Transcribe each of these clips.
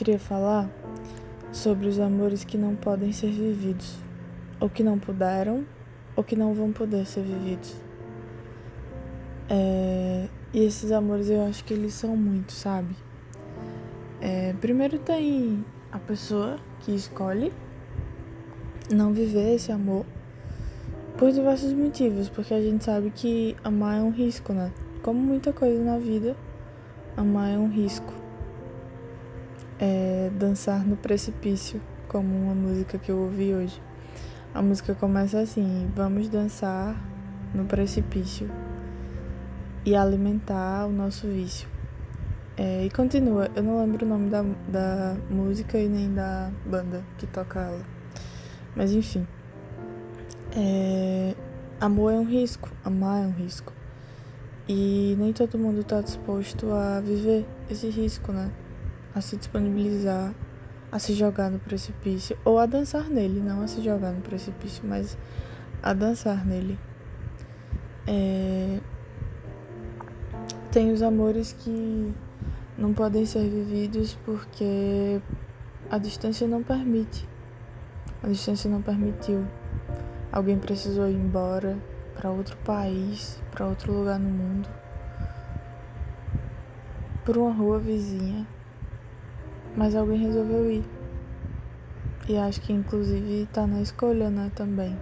Queria falar sobre os amores que não podem ser vividos, ou que não puderam, ou que não vão poder ser vividos. É... E esses amores eu acho que eles são muitos, sabe? É... Primeiro tem a pessoa que escolhe não viver esse amor por diversos motivos, porque a gente sabe que amar é um risco, né? Como muita coisa na vida, amar é um risco é Dançar no Precipício, como uma música que eu ouvi hoje. A música começa assim: Vamos dançar no precipício e alimentar o nosso vício. É, e continua, eu não lembro o nome da, da música e nem da banda que toca ela. Mas enfim. É, amor é um risco, amar é um risco. E nem todo mundo está disposto a viver esse risco, né? A se disponibilizar a se jogar no precipício ou a dançar nele, não a se jogar no precipício, mas a dançar nele. É... Tem os amores que não podem ser vividos porque a distância não permite. A distância não permitiu. Alguém precisou ir embora para outro país, para outro lugar no mundo, por uma rua vizinha mas alguém resolveu ir. E acho que inclusive tá na escolha, né, também.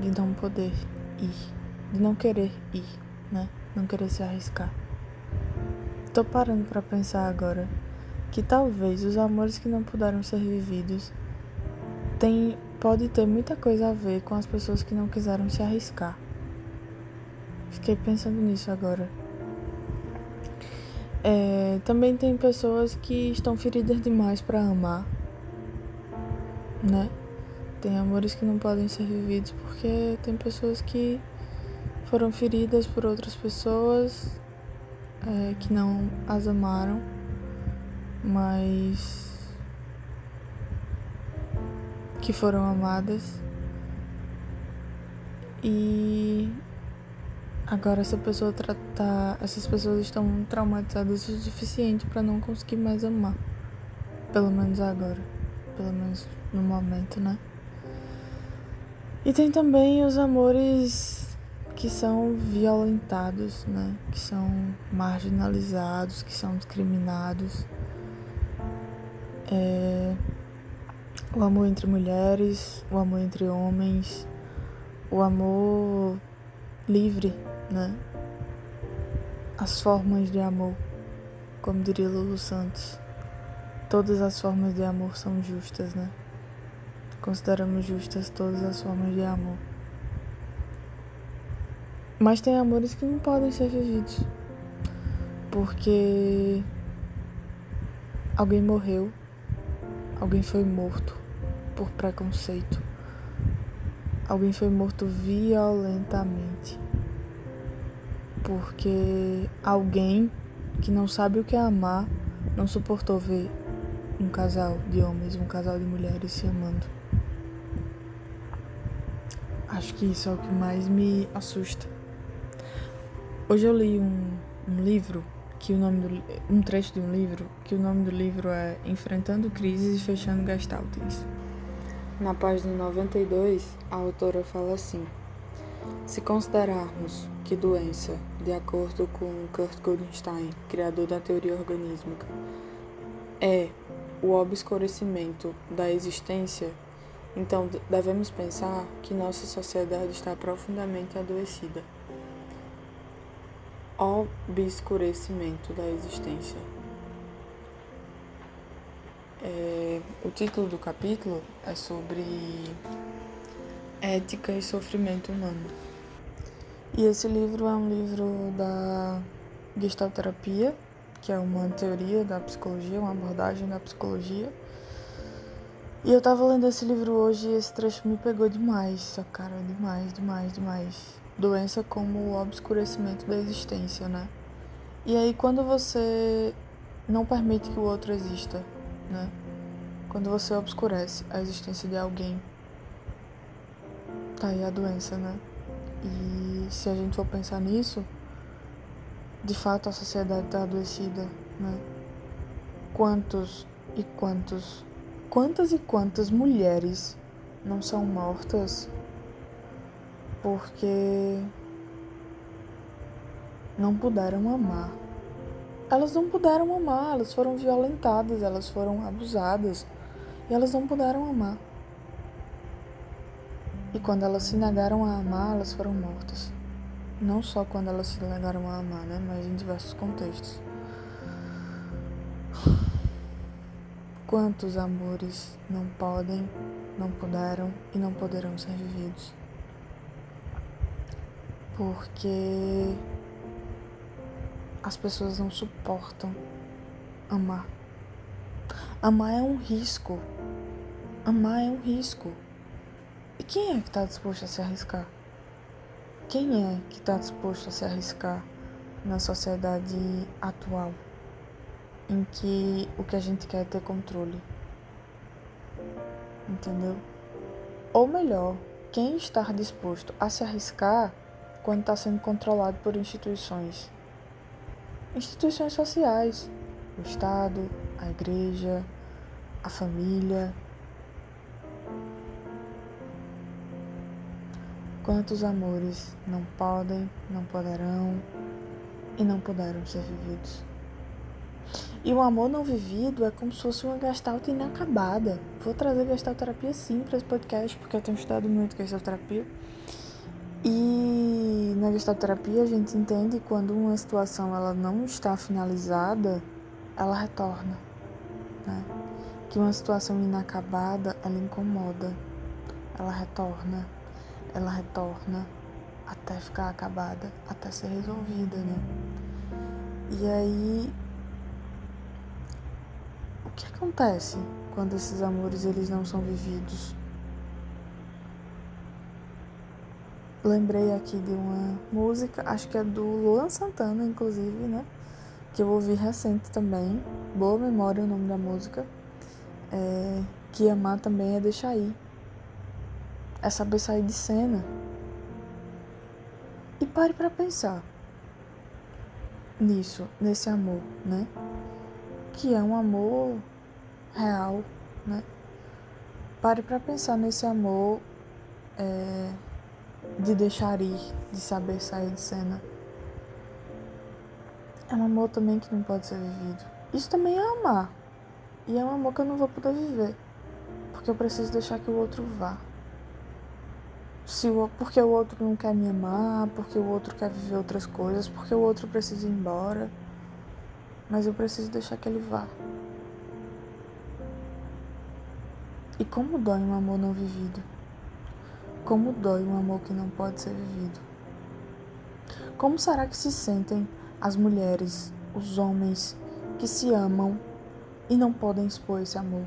De não poder ir. De não querer ir, né? Não querer se arriscar. Tô parando para pensar agora que talvez os amores que não puderam ser vividos tem, pode ter muita coisa a ver com as pessoas que não quiseram se arriscar. Fiquei pensando nisso agora. É, também tem pessoas que estão feridas demais para amar, né? Tem amores que não podem ser vividos porque tem pessoas que foram feridas por outras pessoas é, que não as amaram, mas que foram amadas. E Agora essa pessoa tá, essas pessoas estão traumatizadas o suficiente para não conseguir mais amar. Pelo menos agora, pelo menos no momento, né? E tem também os amores que são violentados, né? Que são marginalizados, que são discriminados. É... O amor entre mulheres, o amor entre homens, o amor livre né? As formas de amor, como diria Lulu Santos, todas as formas de amor são justas, né? Consideramos justas todas as formas de amor. Mas tem amores que não podem ser vividos. Porque alguém morreu, alguém foi morto por preconceito, alguém foi morto violentamente porque alguém que não sabe o que é amar não suportou ver um casal de homens, um casal de mulheres se amando. Acho que isso é o que mais me assusta. Hoje eu li um, um livro que o nome do, um trecho de um livro que o nome do livro é Enfrentando Crises e Fechando Gestaltens. Na página 92, a autora fala assim: Se considerarmos que doença, de acordo com Kurt Goldstein, criador da teoria organísmica, é o obscurecimento da existência, então devemos pensar que nossa sociedade está profundamente adoecida. Obscurecimento da existência. É, o título do capítulo é sobre ética e sofrimento humano. E esse livro é um livro da gestalterapia, que é uma teoria da psicologia, uma abordagem da psicologia. E eu tava lendo esse livro hoje e esse trecho me pegou demais, cara, demais, demais, demais. Doença como o obscurecimento da existência, né? E aí quando você não permite que o outro exista, né? Quando você obscurece a existência de alguém, tá aí a doença, né? E se a gente for pensar nisso, de fato a sociedade está adoecida, né? quantos e quantos, quantas e quantas mulheres não são mortas porque não puderam amar. Elas não puderam amar, elas foram violentadas, elas foram abusadas e elas não puderam amar. E quando elas se negaram a amar, elas foram mortas. Não só quando elas se negaram a amar, né? Mas em diversos contextos. Quantos amores não podem, não puderam e não poderão ser vividos? Porque as pessoas não suportam amar. Amar é um risco. Amar é um risco. Quem é que está disposto a se arriscar? Quem é que está disposto a se arriscar na sociedade atual? em que o que a gente quer é ter controle. Entendeu? Ou melhor, quem está disposto a se arriscar quando está sendo controlado por instituições? Instituições sociais, o Estado, a igreja, a família. Quantos amores não podem, não poderão e não puderam ser vividos? E o amor não vivido é como se fosse uma gestalt inacabada. Vou trazer gestalterapia sim para esse podcast, porque eu tenho estudado muito gestalterapia. E na gestalterapia a gente entende quando uma situação ela não está finalizada, ela retorna. Né? Que uma situação inacabada, ela incomoda. Ela retorna. Ela retorna até ficar acabada, até ser resolvida, né? E aí o que acontece quando esses amores eles não são vividos? Lembrei aqui de uma música, acho que é do Luan Santana, inclusive, né? Que eu ouvi recente também. Boa memória o nome da música. É, que amar também é deixar ir. É saber sair de cena. E pare para pensar nisso, nesse amor, né? que é um amor real, né? Pare para pensar nesse amor é, de deixar ir, de saber sair de cena. É um amor também que não pode ser vivido. Isso também é amar. E é um amor que eu não vou poder viver. Porque eu preciso deixar que o outro vá. Se o, porque o outro não quer me amar, porque o outro quer viver outras coisas, porque o outro precisa ir embora mas eu preciso deixar que ele vá. E como dói um amor não vivido? Como dói um amor que não pode ser vivido? Como será que se sentem as mulheres, os homens que se amam e não podem expor esse amor?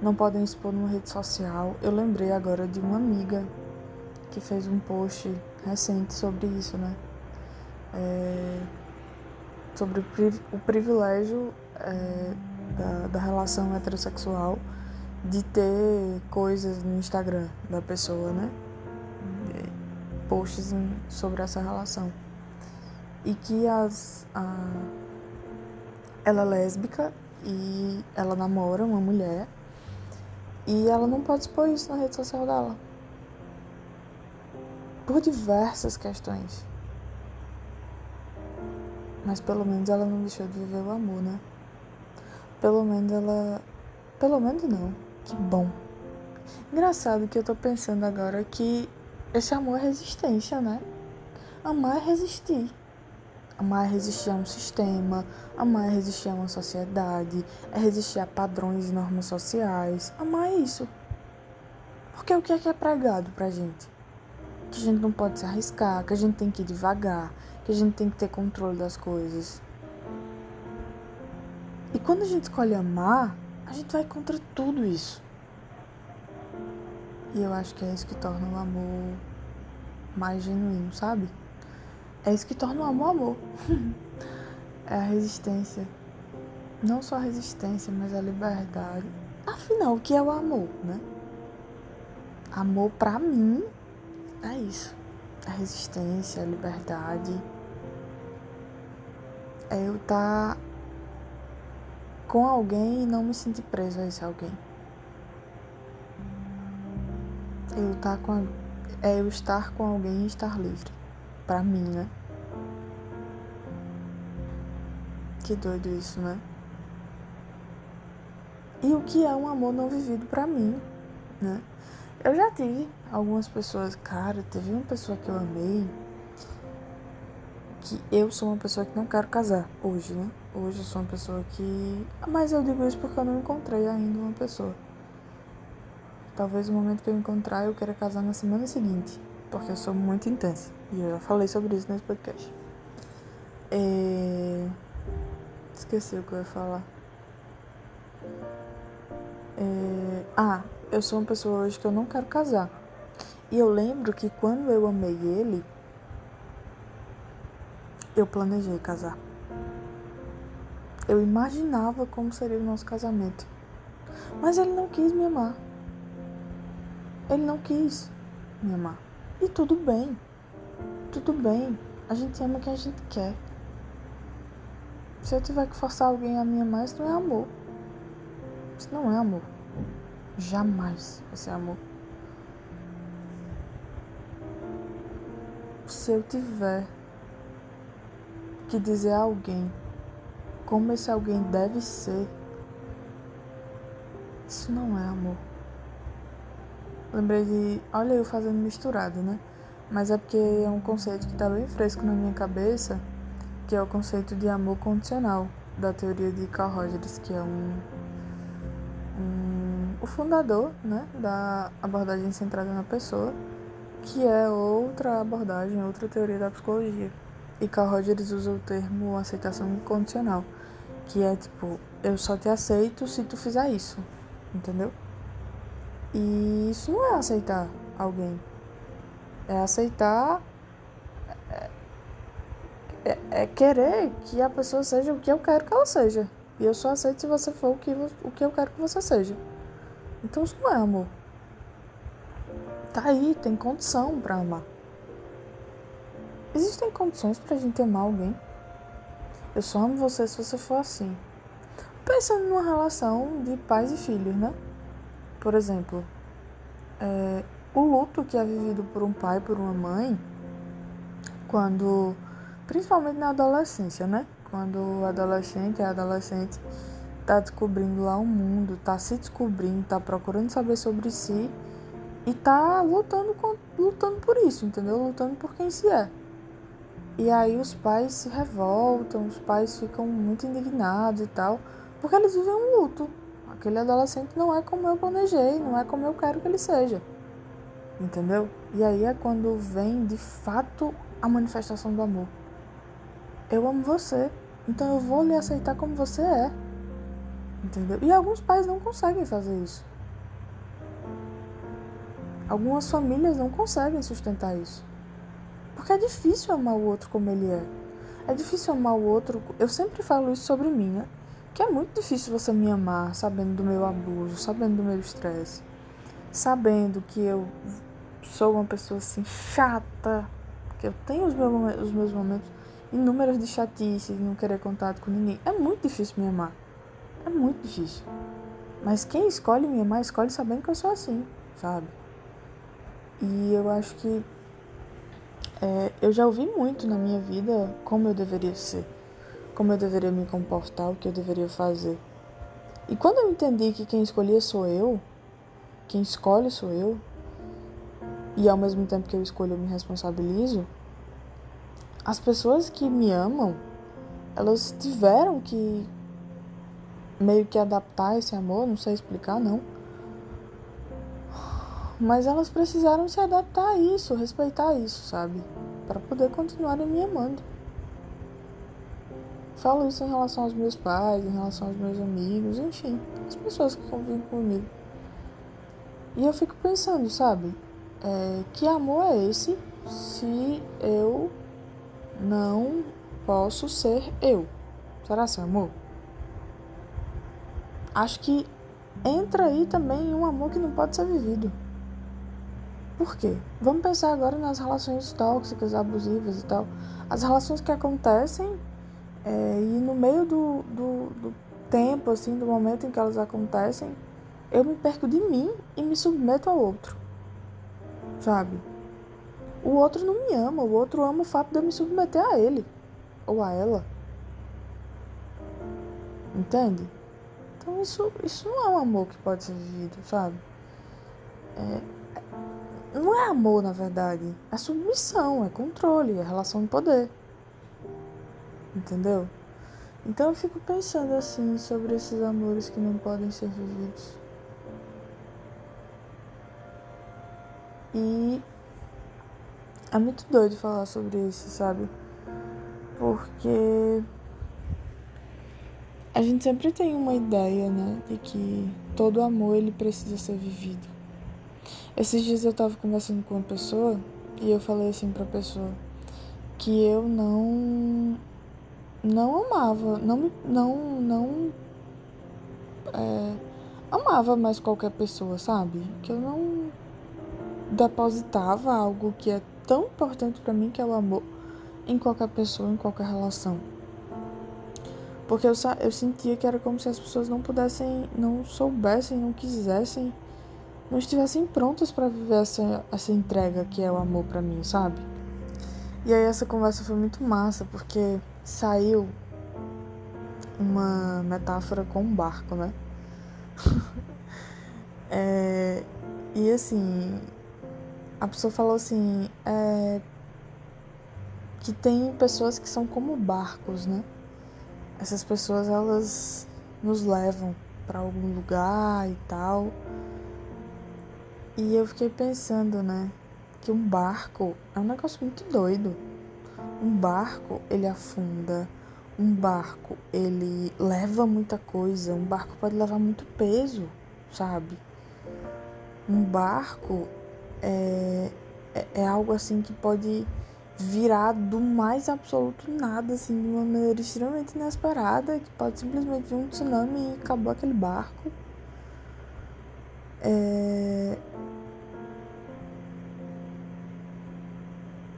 Não podem expor numa rede social. Eu lembrei agora de uma amiga que fez um post recente sobre isso, né? É sobre o privilégio é, da, da relação heterossexual de ter coisas no Instagram da pessoa, né? Posts sobre essa relação. E que as, a, ela é lésbica e ela namora uma mulher e ela não pode expor isso na rede social dela. Por diversas questões. Mas pelo menos ela não deixou de viver o amor, né? Pelo menos ela. Pelo menos não. Que bom. Engraçado que eu tô pensando agora que esse amor é resistência, né? Amar é resistir. Amar é resistir a um sistema, amar é resistir a uma sociedade, é resistir a padrões e normas sociais. Amar é isso. Porque o que é que é pregado pra gente? Que a gente não pode se arriscar, que a gente tem que ir devagar, que a gente tem que ter controle das coisas. E quando a gente escolhe amar, a gente vai contra tudo isso. E eu acho que é isso que torna o amor mais genuíno, sabe? É isso que torna o amor amor. é a resistência. Não só a resistência, mas a liberdade. Afinal, o que é o amor, né? Amor pra mim é isso. A resistência, a liberdade é eu estar tá com alguém e não me sentir preso a esse alguém. Eu tá com é eu estar com alguém e estar livre. Pra mim, né? Que doido isso, né? E o que é um amor não vivido para mim, né? Eu já tive algumas pessoas, cara, teve uma pessoa que eu amei que eu sou uma pessoa que não quero casar hoje, né? Hoje eu sou uma pessoa que. Mas eu digo isso porque eu não encontrei ainda uma pessoa. Talvez no momento que eu encontrar eu queira casar na semana seguinte, porque eu sou muito intensa. E eu já falei sobre isso nesse podcast. É... Esqueci o que eu ia falar. É... Ah, eu sou uma pessoa hoje que eu não quero casar. E eu lembro que quando eu amei ele, eu planejei casar. Eu imaginava como seria o nosso casamento. Mas ele não quis me amar. Ele não quis me amar. E tudo bem. Tudo bem. A gente ama quem a gente quer. Se eu tiver que forçar alguém a me amar, isso não é amor. Isso não é amor. Jamais ser amor. Se eu tiver que dizer a alguém como esse alguém deve ser, isso não é amor. Lembrei de. Olha, eu fazendo misturado, né? Mas é porque é um conceito que está bem fresco na minha cabeça, que é o conceito de amor condicional, da teoria de Carl Rogers, que é um, fundador né, da abordagem centrada na pessoa, que é outra abordagem, outra teoria da psicologia. E Carl Rogers usa o termo aceitação incondicional, que é tipo, eu só te aceito se tu fizer isso, entendeu? E isso não é aceitar alguém, é aceitar. É, é, é querer que a pessoa seja o que eu quero que ela seja. E eu só aceito se você for o que, o que eu quero que você seja. Então isso não é amor. Tá aí, tem condição para amar. Existem condições pra gente amar alguém. Eu só amo você se você for assim. Pensando numa relação de pais e filhos, né? Por exemplo, é, o luto que é vivido por um pai, por uma mãe, quando, principalmente na adolescência, né? Quando o adolescente, a adolescente tá descobrindo lá o mundo, tá se descobrindo, tá procurando saber sobre si e tá lutando, com, lutando por isso, entendeu? Lutando por quem se é. E aí os pais se revoltam, os pais ficam muito indignados e tal, porque eles vivem um luto. Aquele adolescente não é como eu planejei, não é como eu quero que ele seja. Entendeu? E aí é quando vem de fato a manifestação do amor. Eu amo você, então eu vou lhe aceitar como você é. Entendeu? E alguns pais não conseguem fazer isso. Algumas famílias não conseguem sustentar isso. Porque é difícil amar o outro como ele é. É difícil amar o outro. Eu sempre falo isso sobre mim, né? Que é muito difícil você me amar sabendo do meu abuso, sabendo do meu estresse, sabendo que eu sou uma pessoa assim chata, que eu tenho os meus, momentos, os meus momentos inúmeros de chatice, de não querer contato com ninguém. É muito difícil me amar. É muito difícil. Mas quem escolhe me amar, escolhe sabendo que eu sou assim, sabe? E eu acho que é, eu já ouvi muito na minha vida como eu deveria ser, como eu deveria me comportar, o que eu deveria fazer. E quando eu entendi que quem escolhia sou eu, quem escolhe sou eu, e ao mesmo tempo que eu escolho eu me responsabilizo, as pessoas que me amam, elas tiveram que meio que adaptar esse amor, não sei explicar não mas elas precisaram se adaptar a isso, respeitar isso, sabe? Para poder continuarem me amando. Falo isso em relação aos meus pais, em relação aos meus amigos, enfim, as pessoas que convivem comigo. E eu fico pensando, sabe? É, que amor é esse se eu não posso ser eu? Será esse amor? Acho que entra aí também um amor que não pode ser vivido. Por quê? Vamos pensar agora nas relações tóxicas, abusivas e tal. As relações que acontecem é, e no meio do, do, do, tempo, assim, do momento em que elas acontecem, eu me perco de mim e me submeto ao outro. Sabe? O outro não me ama, o outro ama o fato de eu me submeter a ele ou a ela. Entende? Então isso, isso não é um amor que pode ser vivido, sabe? É, não é amor, na verdade. É submissão, é controle, é relação de poder. Entendeu? Então eu fico pensando assim sobre esses amores que não podem ser vividos. E é muito doido falar sobre isso, sabe? Porque a gente sempre tem uma ideia, né, de que todo amor ele precisa ser vivido. Esses dias eu tava conversando com uma pessoa e eu falei assim pra pessoa que eu não não amava, não não, não é, amava mais qualquer pessoa, sabe? Que eu não depositava algo que é tão importante para mim que é o amor em qualquer pessoa, em qualquer relação. Porque eu, eu sentia que era como se as pessoas não pudessem, não soubessem, não quisessem, não estivessem prontas para viver essa, essa entrega que é o amor para mim, sabe? E aí essa conversa foi muito massa, porque saiu uma metáfora com um barco, né? é, e assim, a pessoa falou assim, é, que tem pessoas que são como barcos, né? Essas pessoas elas nos levam para algum lugar e tal. E eu fiquei pensando, né, que um barco é um negócio muito doido. Um barco, ele afunda. Um barco, ele leva muita coisa. Um barco pode levar muito peso, sabe? Um barco é, é, é algo assim que pode virar do mais absoluto nada, assim, de uma maneira extremamente inesperada, que pode simplesmente vir um tsunami e acabou aquele barco. É...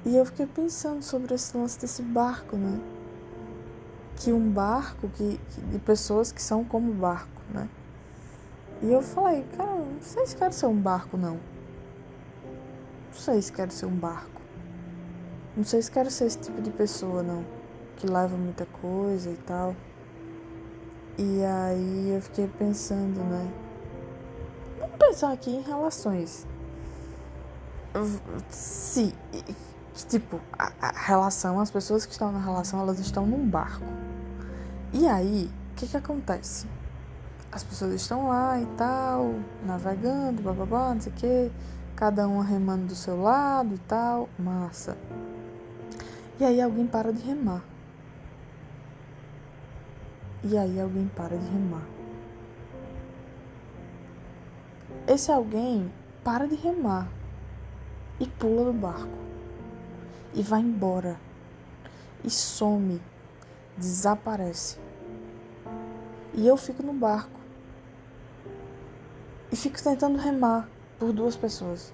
E eu fiquei pensando sobre esse lance desse barco, né? Que um barco, que, que, de pessoas que são como barco, né? E eu falei, cara, não sei se quero ser um barco, não. Não sei se quero ser um barco. Não sei se quero ser esse tipo de pessoa, não. Que leva muita coisa e tal. E aí eu fiquei pensando, né? Vamos pensar aqui em relações. Se, tipo, a, a relação, as pessoas que estão na relação, elas estão num barco. E aí, o que que acontece? As pessoas estão lá e tal, navegando, bababá, não sei o que cada um remando do seu lado e tal, massa. E aí alguém para de remar. E aí alguém para de remar. Esse alguém para de remar e pula do barco e vai embora e some, desaparece. E eu fico no barco e fico tentando remar por duas pessoas.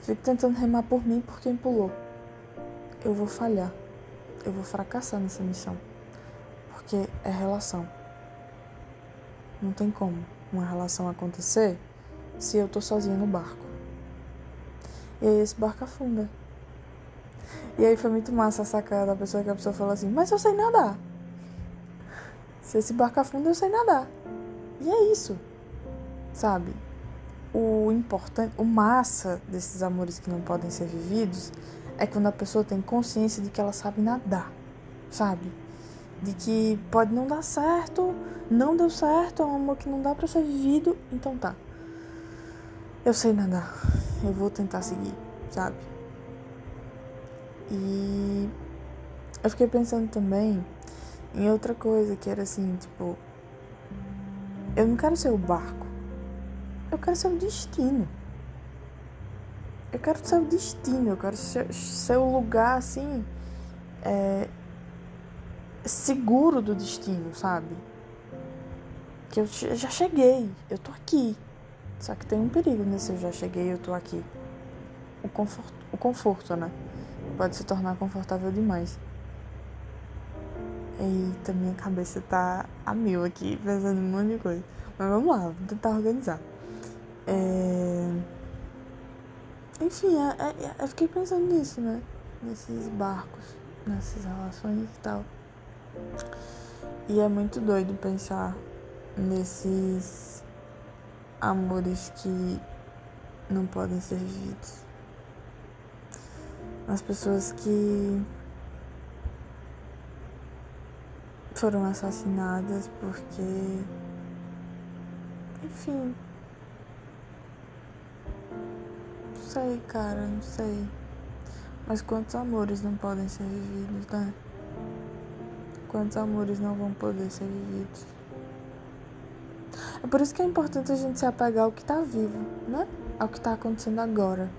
Fico tentando remar por mim por quem pulou. Eu vou falhar. Eu vou fracassar nessa missão. Porque é relação. Não tem como uma relação acontecer se eu tô sozinha no barco. E aí esse barco afunda. E aí foi muito massa a sacada da pessoa que a pessoa falou assim, mas eu sei nadar. Se esse barco afunda, eu sei nadar. E é isso. Sabe? o importante, o massa desses amores que não podem ser vividos é quando a pessoa tem consciência de que ela sabe nadar, sabe? De que pode não dar certo, não deu certo, é um amor que não dá para ser vivido, então tá. Eu sei nadar, eu vou tentar seguir, sabe? E eu fiquei pensando também em outra coisa que era assim, tipo, eu não quero ser o barco eu quero ser o destino. Eu quero ser o destino, eu quero ser, ser o lugar assim. É, seguro do destino, sabe? Que eu já cheguei, eu tô aqui. Só que tem um perigo nesse eu já cheguei, eu tô aqui. O conforto, o conforto, né? Pode se tornar confortável demais. Eita, minha cabeça tá a mil aqui, pensando em um monte de coisa. Mas vamos lá, vamos tentar organizar. É... Enfim, é, é, é, eu fiquei pensando nisso, né? Nesses barcos, nessas relações e tal. E é muito doido pensar nesses amores que não podem ser vividos. As pessoas que foram assassinadas porque. Enfim. Sei, cara, não sei. Mas quantos amores não podem ser vividos, né? Quantos amores não vão poder ser vividos? É por isso que é importante a gente se apegar ao que tá vivo, né? Ao que tá acontecendo agora.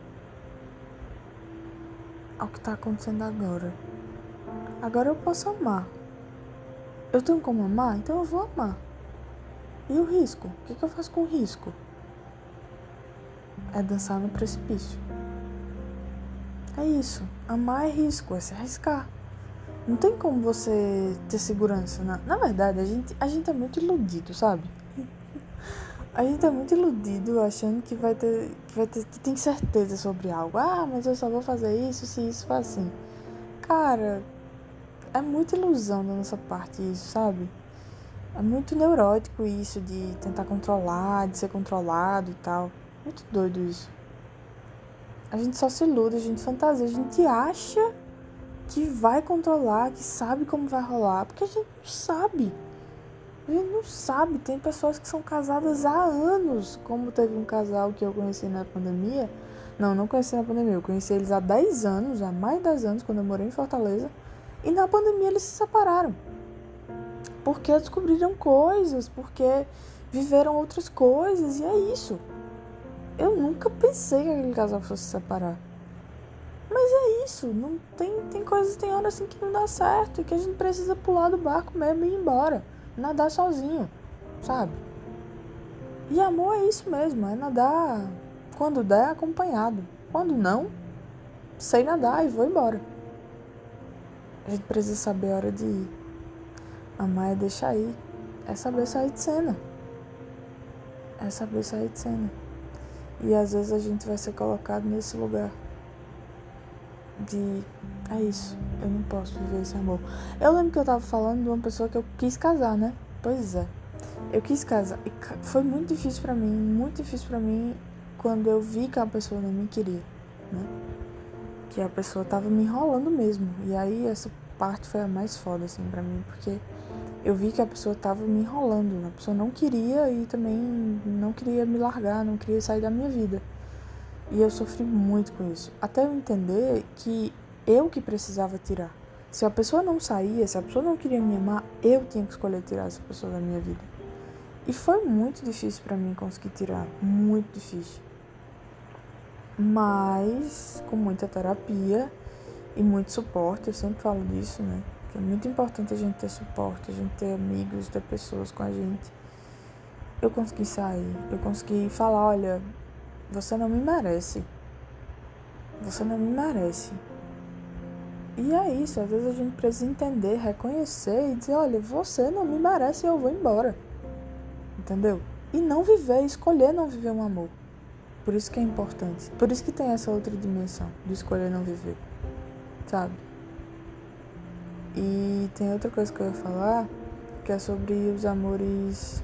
Ao que tá acontecendo agora. Agora eu posso amar. Eu tenho como amar, então eu vou amar. E o risco? O que, que eu faço com o risco? É dançar no precipício. É isso. Amar é risco, é se arriscar. Não tem como você ter segurança. Na, na verdade, a gente, a gente é muito iludido, sabe? A gente é muito iludido achando que vai ter que vai ter que tem certeza sobre algo. Ah, mas eu só vou fazer isso se isso for assim. Cara, é muita ilusão da nossa parte isso, sabe? É muito neurótico isso de tentar controlar, de ser controlado e tal. Muito doido isso. A gente só se ilude, a gente fantasia, a gente acha que vai controlar, que sabe como vai rolar, porque a gente não sabe. A gente não sabe. Tem pessoas que são casadas há anos, como teve um casal que eu conheci na pandemia. Não, não conheci na pandemia, eu conheci eles há 10 anos, há mais de 10 anos, quando eu morei em Fortaleza. E na pandemia eles se separaram. Porque descobriram coisas, porque viveram outras coisas, e é isso. Eu nunca pensei que aquele casal fosse se separar. Mas é isso, não tem, tem coisas, tem horas assim que não dá certo e que a gente precisa pular do barco mesmo e ir embora. Nadar sozinho, sabe? E amor é isso mesmo, é nadar quando der acompanhado. Quando não, sei nadar e vou embora. A gente precisa saber a hora de ir. Amar é deixar ir. É saber sair de cena. É saber sair de cena. E às vezes a gente vai ser colocado nesse lugar. De. É isso. Eu não posso viver esse amor. Eu lembro que eu tava falando de uma pessoa que eu quis casar, né? Pois é. Eu quis casar. E foi muito difícil para mim. Muito difícil para mim quando eu vi que a pessoa não me queria, né? que a pessoa tava me enrolando mesmo. E aí essa parte foi a mais foda, assim, pra mim, porque eu vi que a pessoa tava me enrolando. A pessoa não queria e também não queria me largar, não queria sair da minha vida. E eu sofri muito com isso. Até eu entender que eu que precisava tirar. Se a pessoa não saía, se a pessoa não queria me amar, eu tinha que escolher tirar essa pessoa da minha vida. E foi muito difícil para mim conseguir tirar, muito difícil mas com muita terapia e muito suporte. Eu sempre falo disso, né? É muito importante a gente ter suporte, a gente ter amigos, ter pessoas com a gente. Eu consegui sair, eu consegui falar: olha, você não me merece. Você não me merece. E é isso, às vezes a gente precisa entender, reconhecer e dizer: olha, você não me merece eu vou embora. Entendeu? E não viver, escolher não viver um amor. Por isso que é importante. Por isso que tem essa outra dimensão de escolher não viver. Sabe? E tem outra coisa que eu ia falar, que é sobre os amores.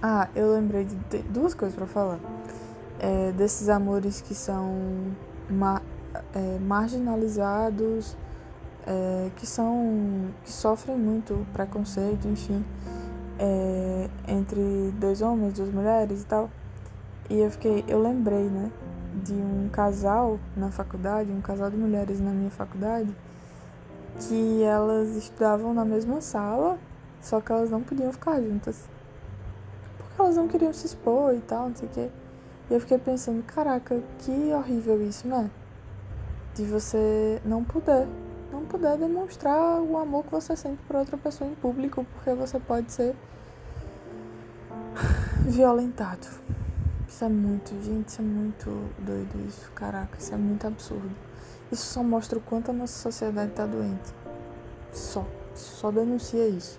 Ah, eu lembrei de duas coisas para falar. É, desses amores que são ma é, marginalizados, é, que são. que sofrem muito preconceito, enfim, é, entre dois homens, duas mulheres e tal. E eu fiquei, eu lembrei, né, de um casal na faculdade, um casal de mulheres na minha faculdade, que elas estudavam na mesma sala, só que elas não podiam ficar juntas. Porque elas não queriam se expor e tal, não sei o quê. E eu fiquei pensando, caraca, que horrível isso, né? De você não poder, não poder demonstrar o amor que você sente por outra pessoa em público, porque você pode ser violentado. Isso é muito, gente, isso é muito doido isso. Caraca, isso é muito absurdo. Isso só mostra o quanto a nossa sociedade tá doente. Só. só denuncia isso.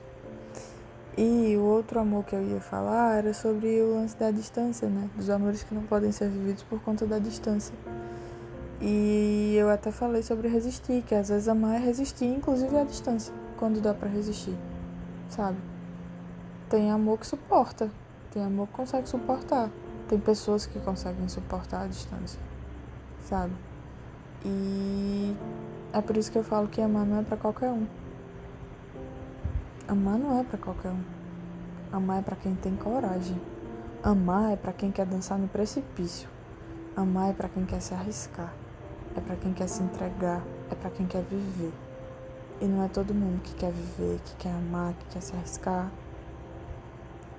E o outro amor que eu ia falar era sobre o lance da distância, né? Dos amores que não podem ser vividos por conta da distância. E eu até falei sobre resistir, que às vezes amar é resistir, inclusive à distância, quando dá para resistir, sabe? Tem amor que suporta, tem amor que consegue suportar, tem pessoas que conseguem suportar a distância, sabe? E é por isso que eu falo que amar não é para qualquer um. Amar não é para qualquer um. Amar é para quem tem coragem. Amar é para quem quer dançar no precipício. Amar é para quem quer se arriscar. É para quem quer se entregar. É para quem quer viver. E não é todo mundo que quer viver, que quer amar, que quer se arriscar.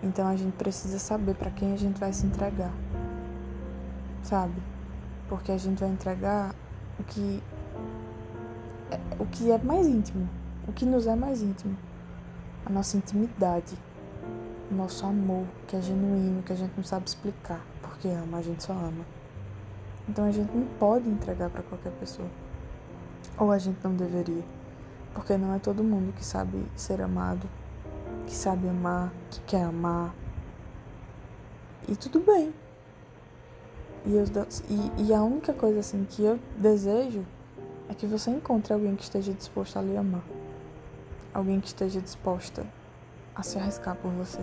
Então a gente precisa saber para quem a gente vai se entregar. Sabe? Porque a gente vai entregar o que é, o que é mais íntimo, o que nos é mais íntimo a nossa intimidade, o nosso amor, que é genuíno, que a gente não sabe explicar, porque ama, a gente só ama. Então a gente não pode entregar para qualquer pessoa. Ou a gente não deveria. Porque não é todo mundo que sabe ser amado, que sabe amar, que quer amar. E tudo bem. E, eu, e, e a única coisa assim que eu desejo é que você encontre alguém que esteja disposto a lhe amar alguém que esteja disposta a se arriscar por você.